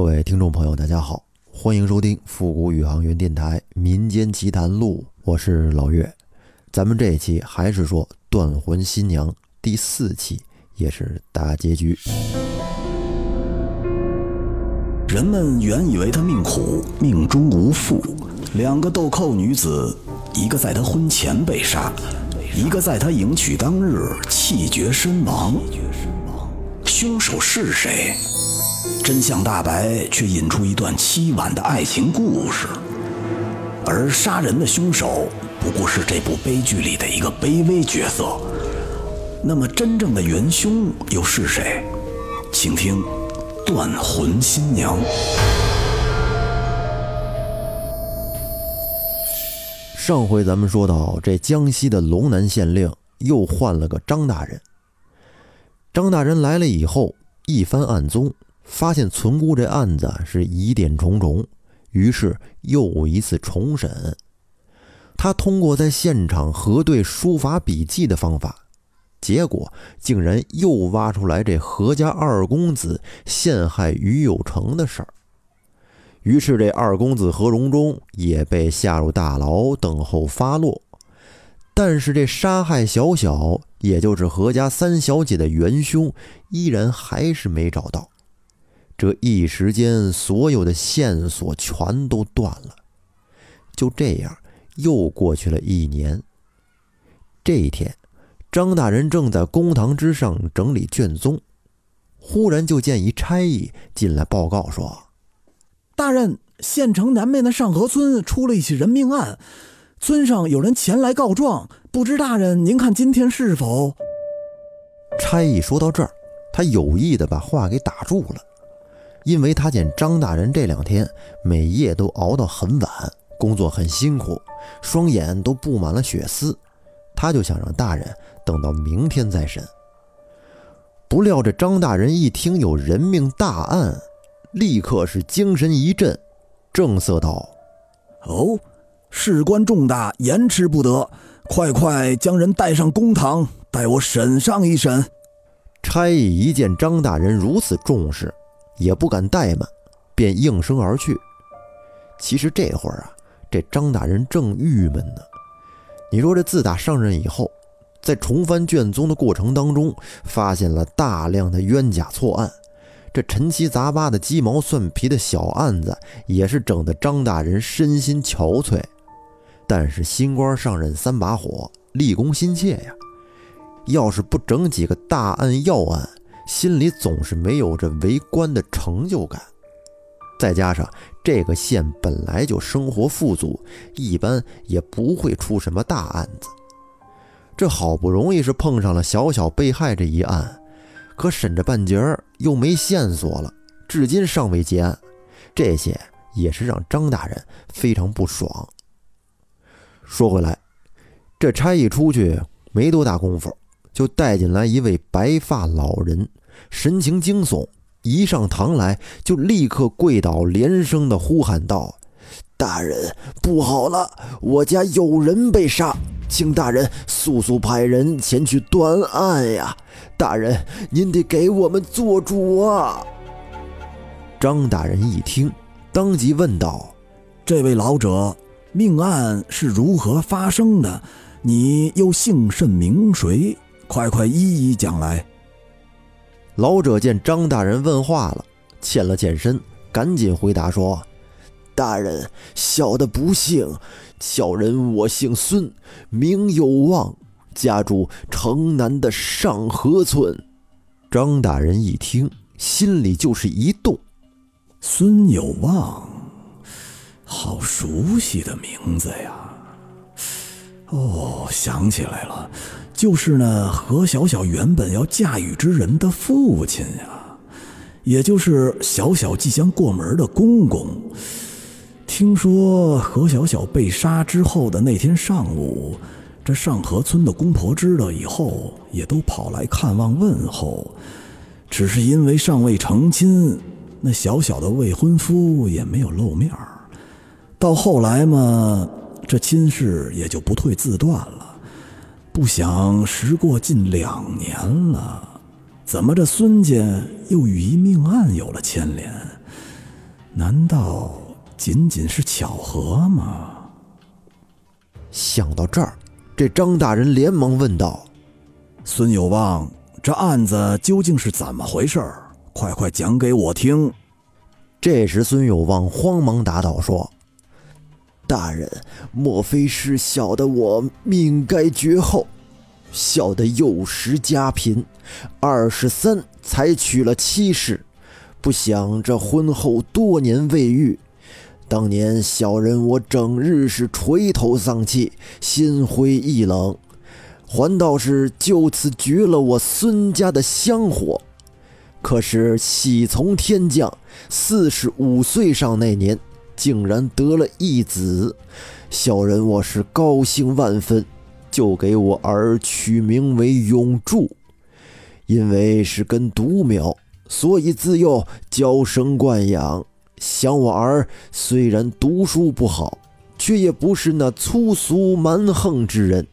各位听众朋友，大家好，欢迎收听复古宇航员电台《民间奇谈录》，我是老岳。咱们这一期还是说断魂新娘第四期，也是大结局。人们原以为他命苦，命中无父。两个豆蔻女子，一个在他婚前被杀，一个在他迎娶当日气绝身亡。凶手是谁？真相大白，却引出一段凄婉的爱情故事。而杀人的凶手，不过是这部悲剧里的一个卑微角色。那么，真正的元凶又是谁？请听《断魂新娘》。上回咱们说到，这江西的龙南县令又换了个张大人。张大人来了以后，一番暗踪。发现存姑这案子是疑点重重，于是又一次重审。他通过在现场核对书法笔记的方法，结果竟然又挖出来这何家二公子陷害于有成的事儿。于是这二公子何荣忠也被下入大牢等候发落。但是这杀害小小，也就是何家三小姐的元凶，依然还是没找到。这一时间，所有的线索全都断了。就这样，又过去了一年。这一天，张大人正在公堂之上整理卷宗，忽然就见一差役进来报告说：“大人，县城南面的上河村出了一起人命案，村上有人前来告状，不知大人您看今天是否？”差役说到这儿，他有意的把话给打住了。因为他见张大人这两天每夜都熬到很晚，工作很辛苦，双眼都布满了血丝，他就想让大人等到明天再审。不料这张大人一听有人命大案，立刻是精神一振，正色道：“哦，事关重大，延迟不得，快快将人带上公堂，待我审上一审。”差役一见张大人如此重视。也不敢怠慢，便应声而去。其实这会儿啊，这张大人正郁闷呢。你说这自打上任以后，在重翻卷宗的过程当中，发现了大量的冤假错案，这陈七杂八的鸡毛蒜皮的小案子，也是整得张大人身心憔悴。但是新官上任三把火，立功心切呀，要是不整几个大案要案。心里总是没有这为官的成就感，再加上这个县本来就生活富足，一般也不会出什么大案子。这好不容易是碰上了小小被害这一案，可审着半截儿又没线索了，至今尚未结案，这些也是让张大人非常不爽。说回来，这差役出去没多大功夫，就带进来一位白发老人。神情惊悚，一上堂来就立刻跪倒，连声的呼喊道：“大人，不好了，我家有人被杀，请大人速速派人前去断案呀！大人，您得给我们做主啊！”张大人一听，当即问道：“这位老者，命案是如何发生的？你又姓甚名谁？快快一一讲来。”老者见张大人问话了，欠了欠身，赶紧回答说：“大人，小的不幸，小人我姓孙，名有望，家住城南的上河村。”张大人一听，心里就是一动：“孙有望，好熟悉的名字呀！哦，想起来了。”就是那何小小原本要嫁与之人的父亲呀，也就是小小即将过门的公公。听说何小小被杀之后的那天上午，这上河村的公婆知道以后，也都跑来看望问候。只是因为尚未成亲，那小小的未婚夫也没有露面到后来嘛，这亲事也就不退自断了。不想时过近两年了，怎么这孙家又与一命案有了牵连？难道仅仅是巧合吗？想到这儿，这张大人连忙问道：“孙有望，这案子究竟是怎么回事？快快讲给我听。”这时，孙有望慌忙答道：“说，大人，莫非是小的我命该绝后？小的幼时家贫，二十三才娶了妻室，不想这婚后多年未育。”当年小人我整日是垂头丧气，心灰意冷，还倒是就此绝了我孙家的香火。可是喜从天降，四十五岁上那年，竟然得了一子，小人我是高兴万分，就给我儿取名为永柱。因为是根独苗，所以自幼娇生惯养。想我儿虽然读书不好，却也不是那粗俗蛮横之人。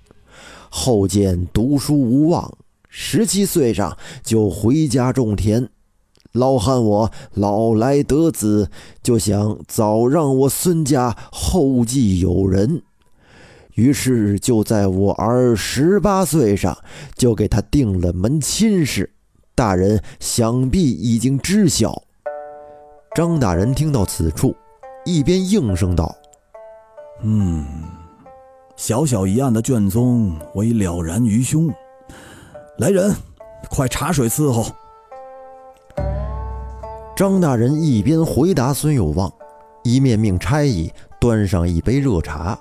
后见读书无望，十七岁上就回家种田。老汉我老来得子，就想早让我孙家后继有人，于是就在我儿十八岁上就给他定了门亲事。大人想必已经知晓。张大人听到此处，一边应声道：“嗯，小小一案的卷宗，我已了然于胸。来人，快茶水伺候。”张大人一边回答孙有望，一面命差役端上一杯热茶。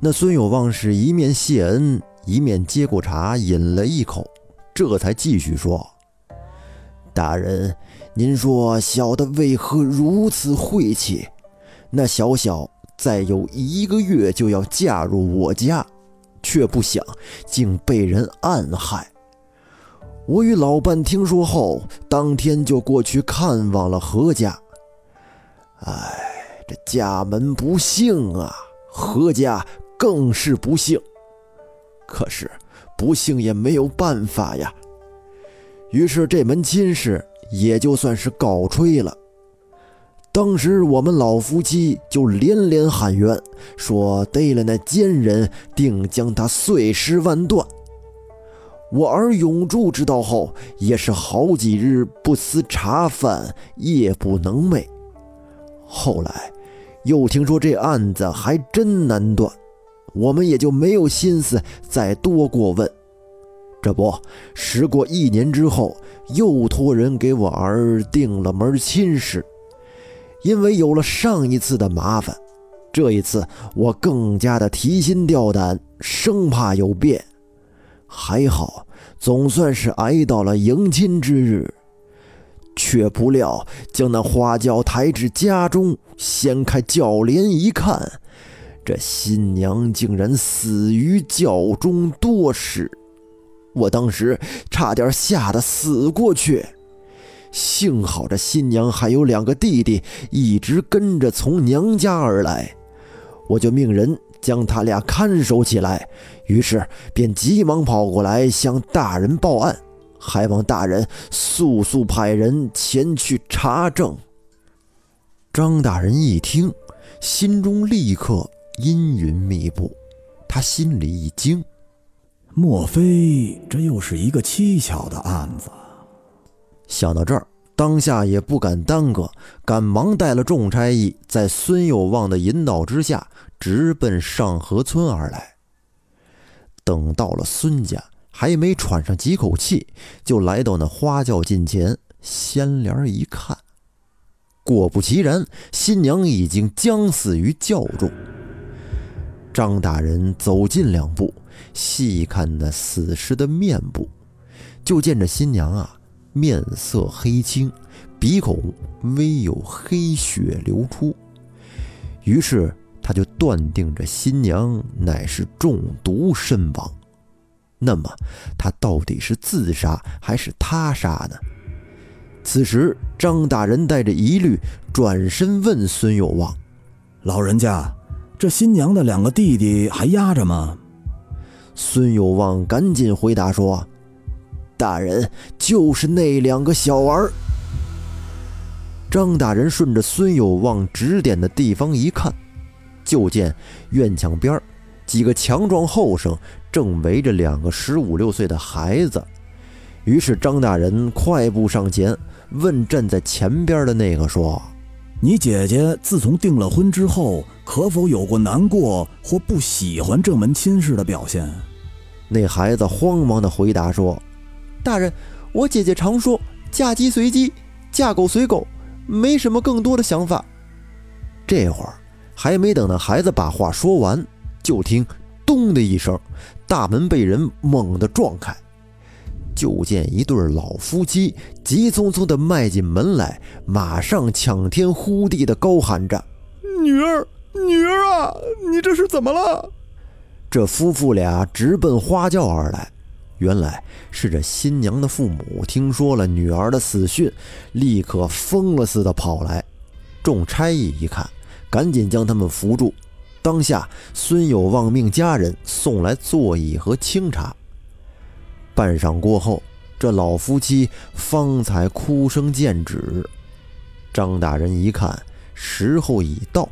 那孙有望是一面谢恩，一面接过茶饮了一口，这才继续说：“大人。”您说小的为何如此晦气？那小小再有一个月就要嫁入我家，却不想竟被人暗害。我与老伴听说后，当天就过去看望了何家。哎，这家门不幸啊，何家更是不幸。可是不幸也没有办法呀。于是这门亲事。也就算是告吹了。当时我们老夫妻就连连喊冤，说逮了那奸人，定将他碎尸万段。我儿永柱知道后，也是好几日不思茶饭，夜不能寐。后来又听说这案子还真难断，我们也就没有心思再多过问。这不，时过一年之后，又托人给我儿定了门亲事。因为有了上一次的麻烦，这一次我更加的提心吊胆，生怕有变。还好，总算是挨到了迎亲之日，却不料将那花轿抬至家中，掀开轿帘一看，这新娘竟然死于轿中多时。我当时差点吓得死过去，幸好这新娘还有两个弟弟一直跟着从娘家而来，我就命人将他俩看守起来。于是便急忙跑过来向大人报案，还望大人速速派人前去查证。张大人一听，心中立刻阴云密布，他心里一惊。莫非这又是一个蹊跷的案子？想到这儿，当下也不敢耽搁，赶忙带了众差役，在孙有望的引导之下，直奔上河村而来。等到了孙家，还没喘上几口气，就来到那花轿近前，掀帘一看，果不其然，新娘已经将死于轿中。张大人走近两步。细看那死尸的面部，就见这新娘啊，面色黑青，鼻孔微有黑血流出。于是他就断定这新娘乃是中毒身亡。那么她到底是自杀还是他杀呢？此时张大人带着疑虑，转身问孙有望：“老人家，这新娘的两个弟弟还压着吗？”孙有望赶紧回答说：“大人，就是那两个小儿。”张大人顺着孙有望指点的地方一看，就见院墙边几个强壮后生正围着两个十五六岁的孩子。于是张大人快步上前，问站在前边的那个说：“你姐姐自从订了婚之后，可否有过难过或不喜欢这门亲事的表现？”那孩子慌忙地回答说：“大人，我姐姐常说嫁鸡随鸡，嫁狗随狗。”没什么更多的想法。这会儿还没等那孩子把话说完，就听“咚”的一声，大门被人猛地撞开，就见一对老夫妻急匆匆地迈进门来，马上抢天呼地地高喊着：“女儿，女儿啊，你这是怎么了？”这夫妇俩直奔花轿而来。原来是这新娘的父母听说了女儿的死讯，立刻疯了似的跑来。众差役一看，赶紧将他们扶住。当下，孙有望命家人送来座椅和清茶。半晌过后，这老夫妻方才哭声渐止。张大人一看时候已到，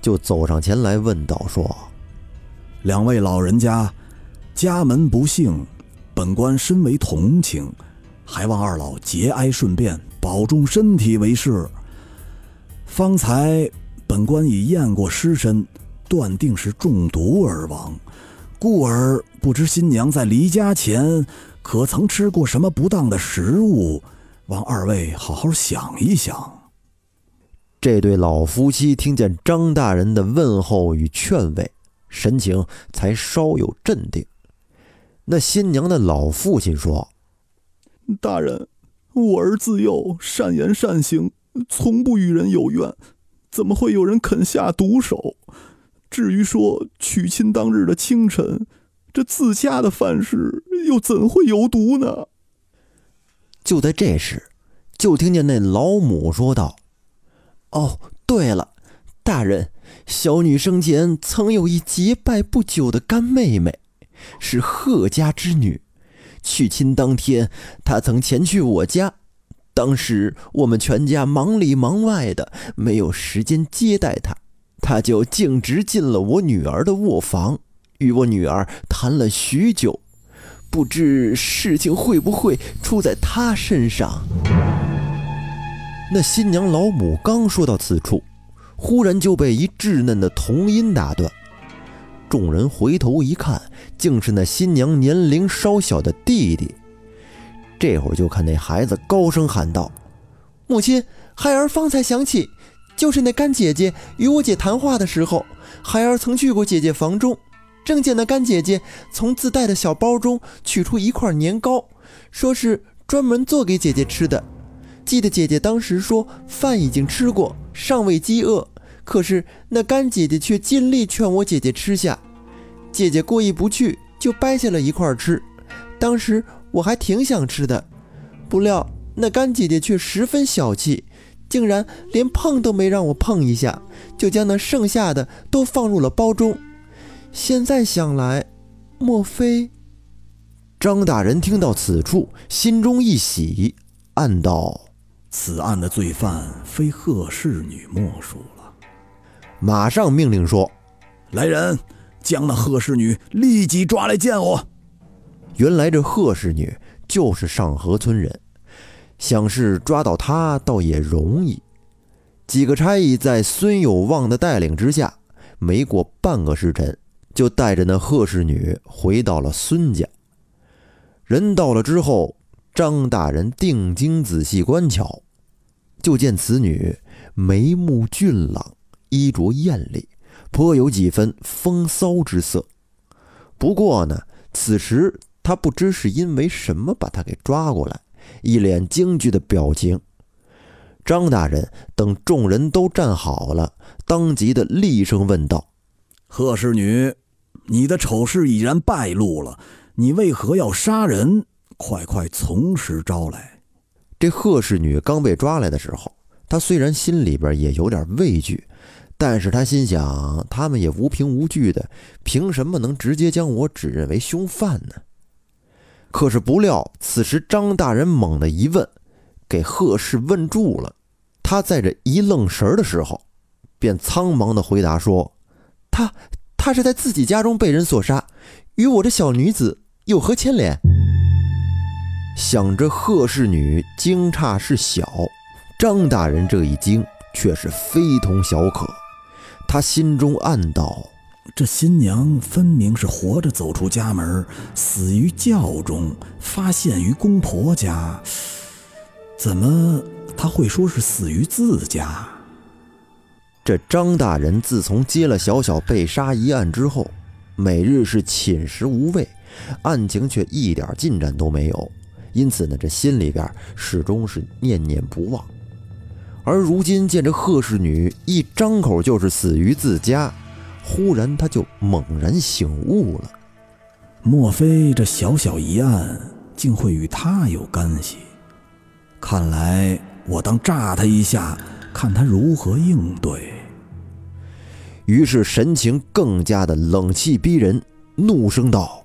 就走上前来问道：“说，两位老人家，家门不幸。”本官深为同情，还望二老节哀顺变，保重身体为是。方才本官已验过尸身，断定是中毒而亡，故而不知新娘在离家前可曾吃过什么不当的食物，望二位好好想一想。这对老夫妻听见张大人的问候与劝慰，神情才稍有镇定。那新娘的老父亲说：“大人，我儿自幼善言善行，从不与人有怨，怎么会有人肯下毒手？至于说娶亲当日的清晨，这自家的饭食又怎会有毒呢？”就在这时，就听见那老母说道：“哦，对了，大人，小女生前曾有一结拜不久的干妹妹。”是贺家之女，娶亲当天，她曾前去我家。当时我们全家忙里忙外的，没有时间接待她，她就径直进了我女儿的卧房，与我女儿谈了许久。不知事情会不会出在她身上？那新娘老母刚说到此处，忽然就被一稚嫩的童音打断。众人回头一看，竟是那新娘年龄稍小的弟弟。这会儿就看那孩子高声喊道：“母亲，孩儿方才想起，就是那干姐姐与我姐谈话的时候，孩儿曾去过姐姐房中，正见那干姐姐从自带的小包中取出一块年糕，说是专门做给姐姐吃的。记得姐姐当时说饭已经吃过，尚未饥饿。”可是那干姐姐却尽力劝我姐姐吃下，姐姐过意不去，就掰下了一块吃。当时我还挺想吃的，不料那干姐姐却十分小气，竟然连碰都没让我碰一下，就将那剩下的都放入了包中。现在想来，莫非……张大人听到此处，心中一喜，暗道：此案的罪犯非贺氏女莫属了。马上命令说：“来人，将那贺氏女立即抓来见我。”原来这贺氏女就是上河村人，想是抓到她倒也容易。几个差役在孙有望的带领之下，没过半个时辰，就带着那贺氏女回到了孙家。人到了之后，张大人定睛仔细观瞧，就见此女眉目俊朗。衣着艳丽，颇有几分风骚之色。不过呢，此时他不知是因为什么把他给抓过来，一脸惊惧的表情。张大人等众人都站好了，当即的厉声问道：“贺氏女，你的丑事已然败露了，你为何要杀人？快快从实招来！”这贺氏女刚被抓来的时候，她虽然心里边也有点畏惧。但是她心想，他们也无凭无据的，凭什么能直接将我指认为凶犯呢？可是不料，此时张大人猛地一问，给贺氏问住了。他在这一愣神的时候，便苍忙的回答说：“他他是在自己家中被人所杀，与我这小女子有何牵连？”想着贺氏女惊诧是小，张大人这一惊却是非同小可。他心中暗道：这新娘分明是活着走出家门，死于轿中，发现于公婆家，怎么他会说是死于自家？这张大人自从接了小小被杀一案之后，每日是寝食无味，案情却一点进展都没有。因此呢，这心里边始终是念念不忘。而如今见这贺氏女一张口就是死于自家，忽然他就猛然醒悟了：莫非这小小一案竟会与他有干系？看来我当炸他一下，看他如何应对。于是神情更加的冷气逼人，怒声道：“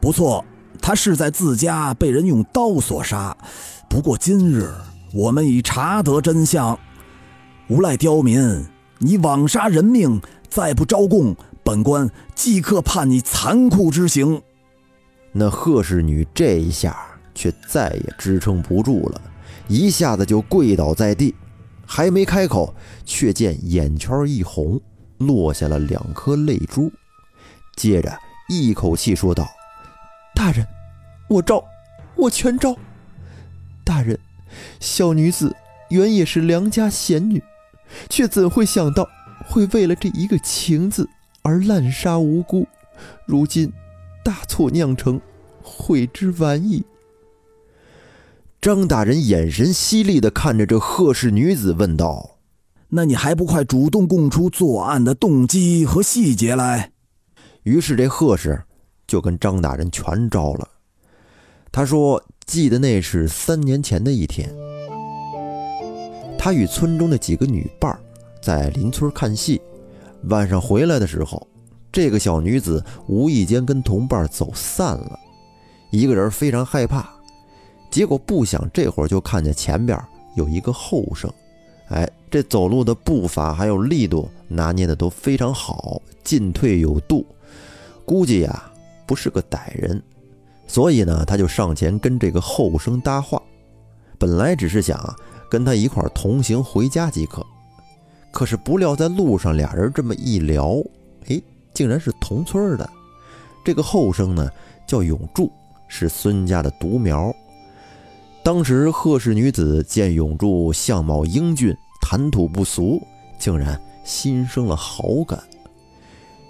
不错。”他是在自家被人用刀所杀，不过今日我们已查得真相。无赖刁民，你枉杀人命，再不招供，本官即刻判你残酷之刑。那贺氏女这一下却再也支撑不住了，一下子就跪倒在地，还没开口，却见眼圈一红，落下了两颗泪珠，接着一口气说道。大人，我招，我全招。大人，小女子原也是良家贤女，却怎会想到会为了这一个情字而滥杀无辜？如今大错酿成，悔之晚矣。张大人眼神犀利地看着这贺氏女子，问道：“那你还不快主动供出作案的动机和细节来？”于是这贺氏。就跟张大人全招了。他说：“记得那是三年前的一天，他与村中的几个女伴在邻村看戏，晚上回来的时候，这个小女子无意间跟同伴走散了，一个人非常害怕。结果不想这会儿就看见前边有一个后生，哎，这走路的步伐还有力度拿捏的都非常好，进退有度，估计呀。”不是个歹人，所以呢，他就上前跟这个后生搭话。本来只是想跟他一块同行回家即可，可是不料在路上俩人这么一聊，哎，竟然是同村的。这个后生呢叫永柱，是孙家的独苗。当时贺氏女子见永柱相貌英俊，谈吐不俗，竟然心生了好感。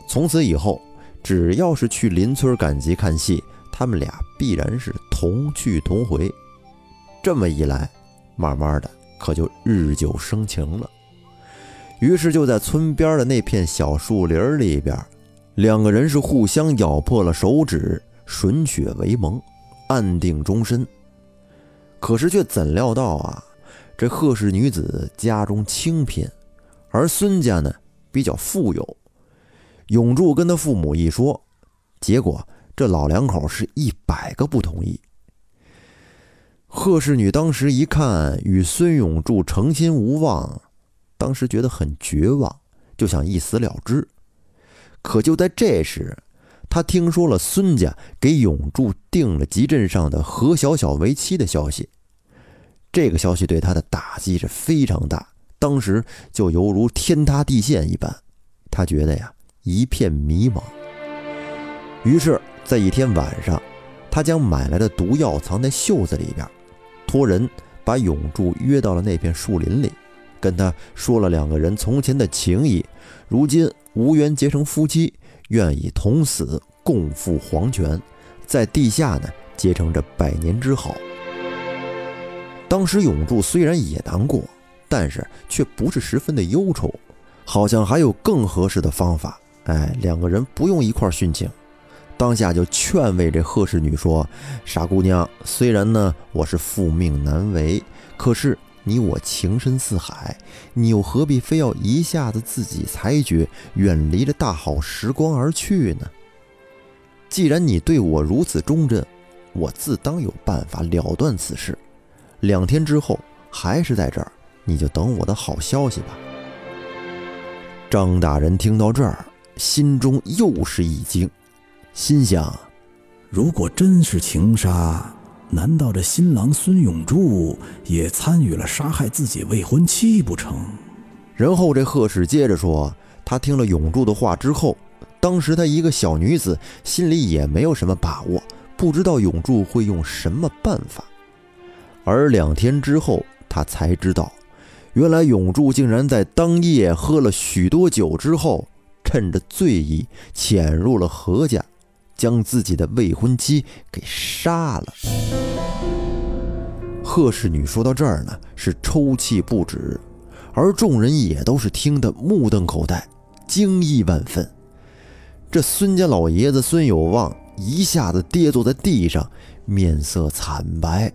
从此以后。只要是去邻村赶集看戏，他们俩必然是同去同回。这么一来，慢慢的可就日久生情了。于是就在村边的那片小树林里边，两个人是互相咬破了手指，吮血为盟，暗定终身。可是却怎料到啊，这贺氏女子家中清贫，而孙家呢比较富有。永柱跟他父母一说，结果这老两口是一百个不同意。贺氏女当时一看与孙永柱成亲无望，当时觉得很绝望，就想一死了之。可就在这时，他听说了孙家给永柱定了集镇上的何小小为妻的消息，这个消息对他的打击是非常大，当时就犹如天塌地陷一般。他觉得呀。一片迷茫。于是，在一天晚上，他将买来的毒药藏在袖子里边，托人把永柱约到了那片树林里，跟他说了两个人从前的情谊，如今无缘结成夫妻，愿以同死共赴黄泉，在地下呢结成这百年之好。当时永柱虽然也难过，但是却不是十分的忧愁，好像还有更合适的方法。哎，两个人不用一块殉情，当下就劝慰这贺氏女说：“傻姑娘，虽然呢我是父命难违，可是你我情深似海，你又何必非要一下子自己裁决，远离这大好时光而去呢？既然你对我如此忠贞，我自当有办法了断此事。两天之后，还是在这儿你就等我的好消息吧。张大人听到这儿，心中又是一惊，心想：如果真是情杀，难道这新郎孙永柱也参与了杀害自己未婚妻不成？然后这贺氏接着说，他听了永柱的话之后，当时他一个小女子，心里也没有什么把握，不知道永柱会用什么办法。而两天之后，他才知道。原来永柱竟然在当夜喝了许多酒之后，趁着醉意潜入了何家，将自己的未婚妻给杀了。贺氏女说到这儿呢，是抽泣不止，而众人也都是听得目瞪口呆，惊异万分。这孙家老爷子孙有望一下子跌坐在地上，面色惨白。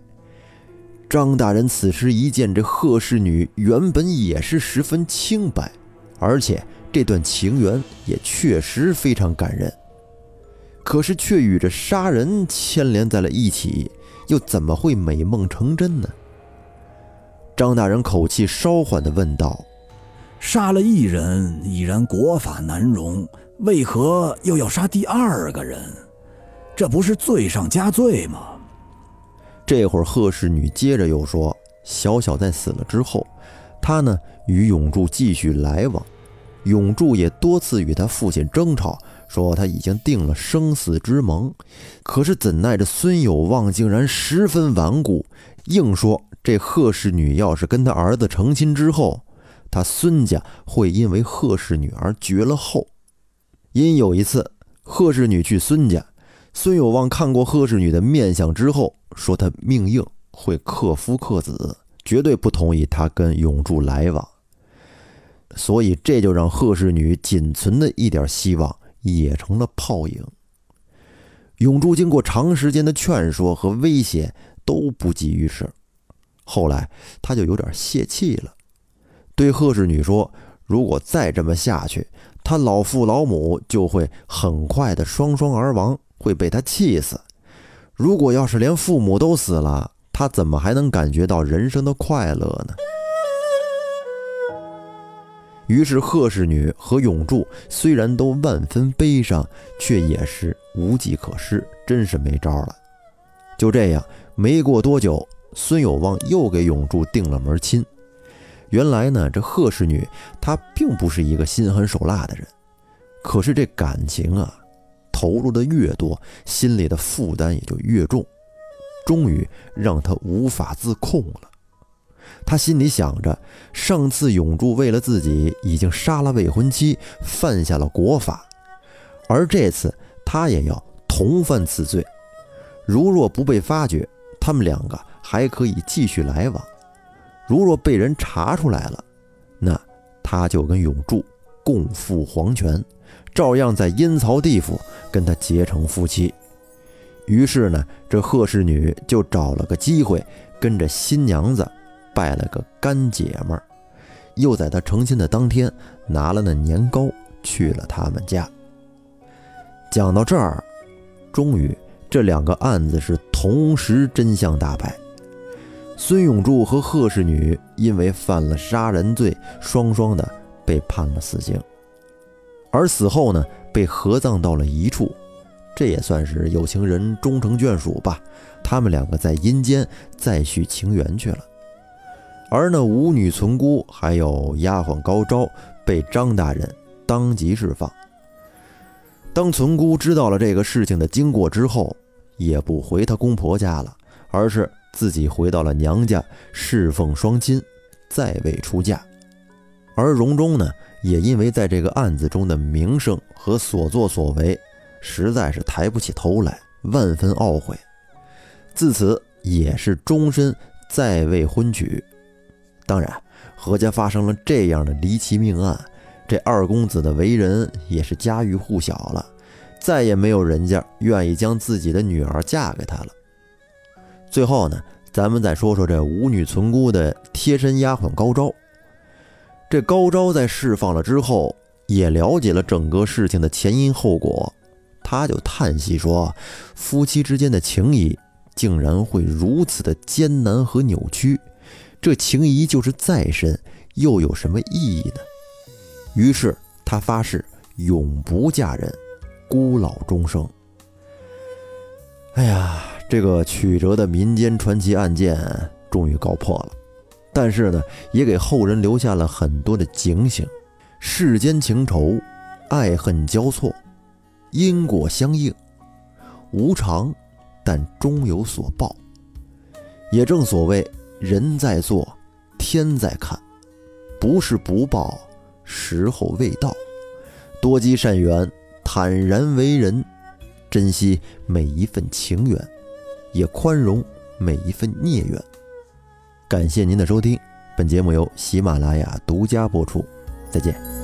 张大人此时一见这贺氏女，原本也是十分清白，而且这段情缘也确实非常感人，可是却与这杀人牵连在了一起，又怎么会美梦成真呢？张大人口气稍缓地问道：“杀了一人已然国法难容，为何又要杀第二个人？这不是罪上加罪吗？”这会儿，贺氏女接着又说：“小小在死了之后，她呢与永柱继续来往，永柱也多次与他父亲争吵，说他已经定了生死之盟。可是怎奈这孙有望竟然十分顽固，硬说这贺氏女要是跟他儿子成亲之后，他孙家会因为贺氏女而绝了后。因有一次，贺氏女去孙家，孙有望看过贺氏女的面相之后。”说她命硬，会克夫克子，绝对不同意他跟永柱来往。所以这就让贺氏女仅存的一点希望也成了泡影。永柱经过长时间的劝说和威胁都不济于事，后来他就有点泄气了，对贺氏女说：“如果再这么下去，他老父老母就会很快的双双而亡，会被他气死。”如果要是连父母都死了，他怎么还能感觉到人生的快乐呢？于是贺氏女和永柱虽然都万分悲伤，却也是无计可施，真是没招了。就这样，没过多久，孙有望又给永柱定了门亲。原来呢，这贺氏女她并不是一个心狠手辣的人，可是这感情啊。投入的越多，心里的负担也就越重，终于让她无法自控了。他心里想着，上次永柱为了自己已经杀了未婚妻，犯下了国法，而这次他也要同犯此罪。如若不被发觉，他们两个还可以继续来往；如若被人查出来了，那他就跟永柱共赴黄泉。照样在阴曹地府跟他结成夫妻。于是呢，这贺氏女就找了个机会，跟着新娘子拜了个干姐们儿，又在她成亲的当天拿了那年糕去了他们家。讲到这儿，终于这两个案子是同时真相大白。孙永柱和贺氏女因为犯了杀人罪，双双的被判了死刑。而死后呢，被合葬到了一处，这也算是有情人终成眷属吧。他们两个在阴间再续情缘去了。而那五女存姑还有丫鬟高招被张大人当即释放。当存姑知道了这个事情的经过之后，也不回她公婆家了，而是自己回到了娘家侍奉双亲，再未出嫁。而荣中呢？也因为在这个案子中的名声和所作所为，实在是抬不起头来，万分懊悔。自此也是终身再未婚娶。当然，何家发生了这样的离奇命案，这二公子的为人也是家喻户晓了，再也没有人家愿意将自己的女儿嫁给他了。最后呢，咱们再说说这五女存姑的贴身丫鬟高招。这高招在释放了之后，也了解了整个事情的前因后果，他就叹息说：“夫妻之间的情谊竟然会如此的艰难和扭曲，这情谊就是再深，又有什么意义呢？于是他发誓永不嫁人，孤老终生。哎呀，这个曲折的民间传奇案件终于告破了，但是呢，也给后人留下了很多的警醒：世间情仇，爱恨交错，因果相应，无常，但终有所报。也正所谓，人在做，天在看，不是不报，时候未到。多积善缘，坦然为人。珍惜每一份情缘，也宽容每一份孽缘。感谢您的收听，本节目由喜马拉雅独家播出。再见。